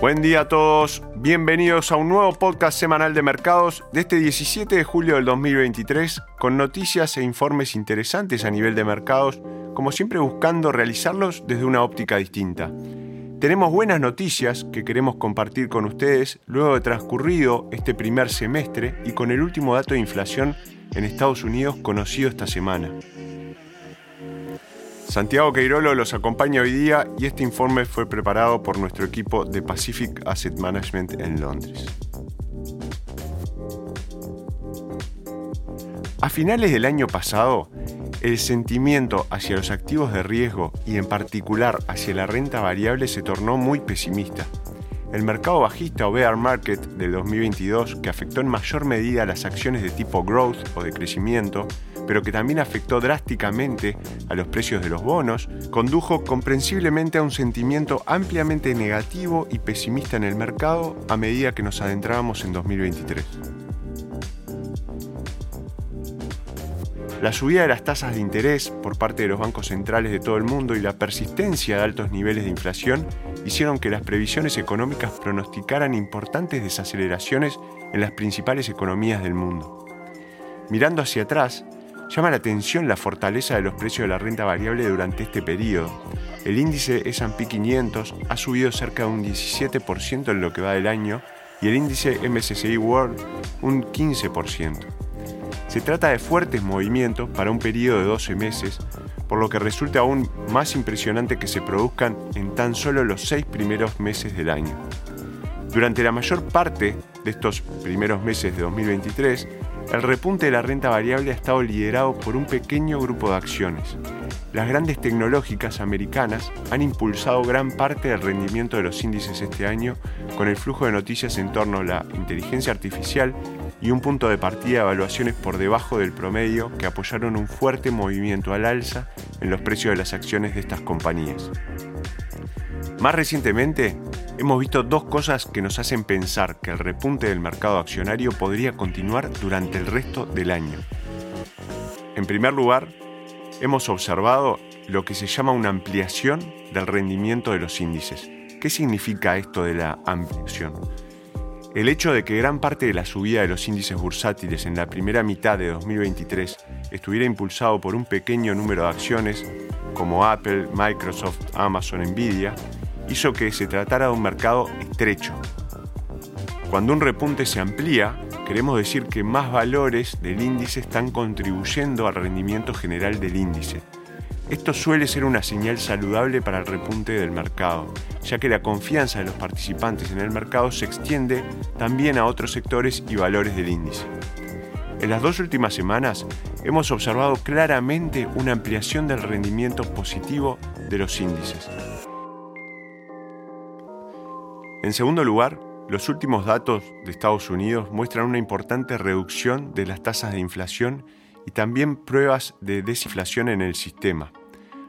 Buen día a todos, bienvenidos a un nuevo podcast semanal de mercados de este 17 de julio del 2023 con noticias e informes interesantes a nivel de mercados, como siempre buscando realizarlos desde una óptica distinta. Tenemos buenas noticias que queremos compartir con ustedes luego de transcurrido este primer semestre y con el último dato de inflación en Estados Unidos conocido esta semana. Santiago Queirolo los acompaña hoy día y este informe fue preparado por nuestro equipo de Pacific Asset Management en Londres. A finales del año pasado, el sentimiento hacia los activos de riesgo y en particular hacia la renta variable se tornó muy pesimista. El mercado bajista o bear market del 2022, que afectó en mayor medida las acciones de tipo growth o de crecimiento, pero que también afectó drásticamente a los precios de los bonos, condujo comprensiblemente a un sentimiento ampliamente negativo y pesimista en el mercado a medida que nos adentrábamos en 2023. La subida de las tasas de interés por parte de los bancos centrales de todo el mundo y la persistencia de altos niveles de inflación hicieron que las previsiones económicas pronosticaran importantes desaceleraciones en las principales economías del mundo. Mirando hacia atrás, llama la atención la fortaleza de los precios de la renta variable durante este periodo. El índice S&P 500 ha subido cerca de un 17% en lo que va del año y el índice MSCI World un 15%. Se trata de fuertes movimientos para un periodo de 12 meses, por lo que resulta aún más impresionante que se produzcan en tan solo los seis primeros meses del año. Durante la mayor parte de estos primeros meses de 2023, el repunte de la renta variable ha estado liderado por un pequeño grupo de acciones. Las grandes tecnológicas americanas han impulsado gran parte del rendimiento de los índices este año con el flujo de noticias en torno a la inteligencia artificial y un punto de partida de evaluaciones por debajo del promedio que apoyaron un fuerte movimiento al alza en los precios de las acciones de estas compañías. Más recientemente, hemos visto dos cosas que nos hacen pensar que el repunte del mercado accionario podría continuar durante el resto del año. En primer lugar, hemos observado lo que se llama una ampliación del rendimiento de los índices. ¿Qué significa esto de la ampliación? El hecho de que gran parte de la subida de los índices bursátiles en la primera mitad de 2023 estuviera impulsado por un pequeño número de acciones como Apple, Microsoft, Amazon, Nvidia, hizo que se tratara de un mercado estrecho. Cuando un repunte se amplía, queremos decir que más valores del índice están contribuyendo al rendimiento general del índice. Esto suele ser una señal saludable para el repunte del mercado, ya que la confianza de los participantes en el mercado se extiende también a otros sectores y valores del índice. En las dos últimas semanas hemos observado claramente una ampliación del rendimiento positivo de los índices. En segundo lugar, los últimos datos de Estados Unidos muestran una importante reducción de las tasas de inflación y también pruebas de desinflación en el sistema.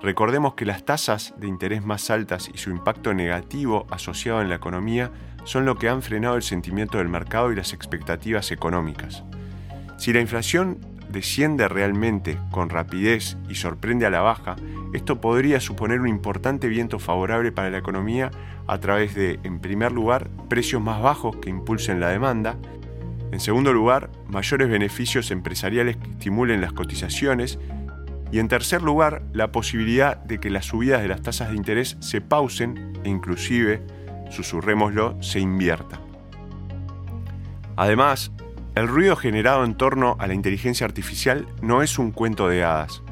Recordemos que las tasas de interés más altas y su impacto negativo asociado en la economía son lo que han frenado el sentimiento del mercado y las expectativas económicas. Si la inflación desciende realmente con rapidez y sorprende a la baja, esto podría suponer un importante viento favorable para la economía a través de, en primer lugar, precios más bajos que impulsen la demanda, en segundo lugar, mayores beneficios empresariales que estimulen las cotizaciones y en tercer lugar, la posibilidad de que las subidas de las tasas de interés se pausen e inclusive, susurrémoslo, se invierta. Además, el ruido generado en torno a la inteligencia artificial no es un cuento de hadas.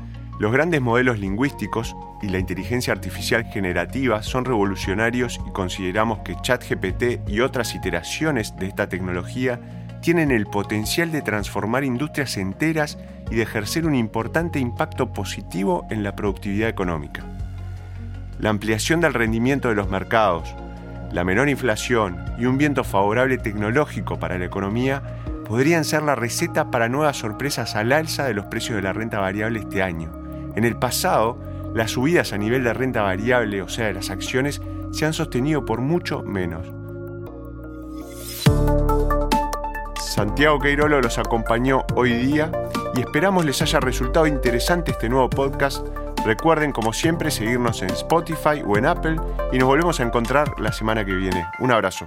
Los grandes modelos lingüísticos y la inteligencia artificial generativa son revolucionarios y consideramos que ChatGPT y otras iteraciones de esta tecnología tienen el potencial de transformar industrias enteras y de ejercer un importante impacto positivo en la productividad económica. La ampliación del rendimiento de los mercados, la menor inflación y un viento favorable tecnológico para la economía podrían ser la receta para nuevas sorpresas al alza de los precios de la renta variable este año. En el pasado, las subidas a nivel de renta variable, o sea, de las acciones, se han sostenido por mucho menos. Santiago Queirolo los acompañó hoy día y esperamos les haya resultado interesante este nuevo podcast Recuerden, como siempre, seguirnos en Spotify o en Apple y nos volvemos a encontrar la semana que viene. Un abrazo.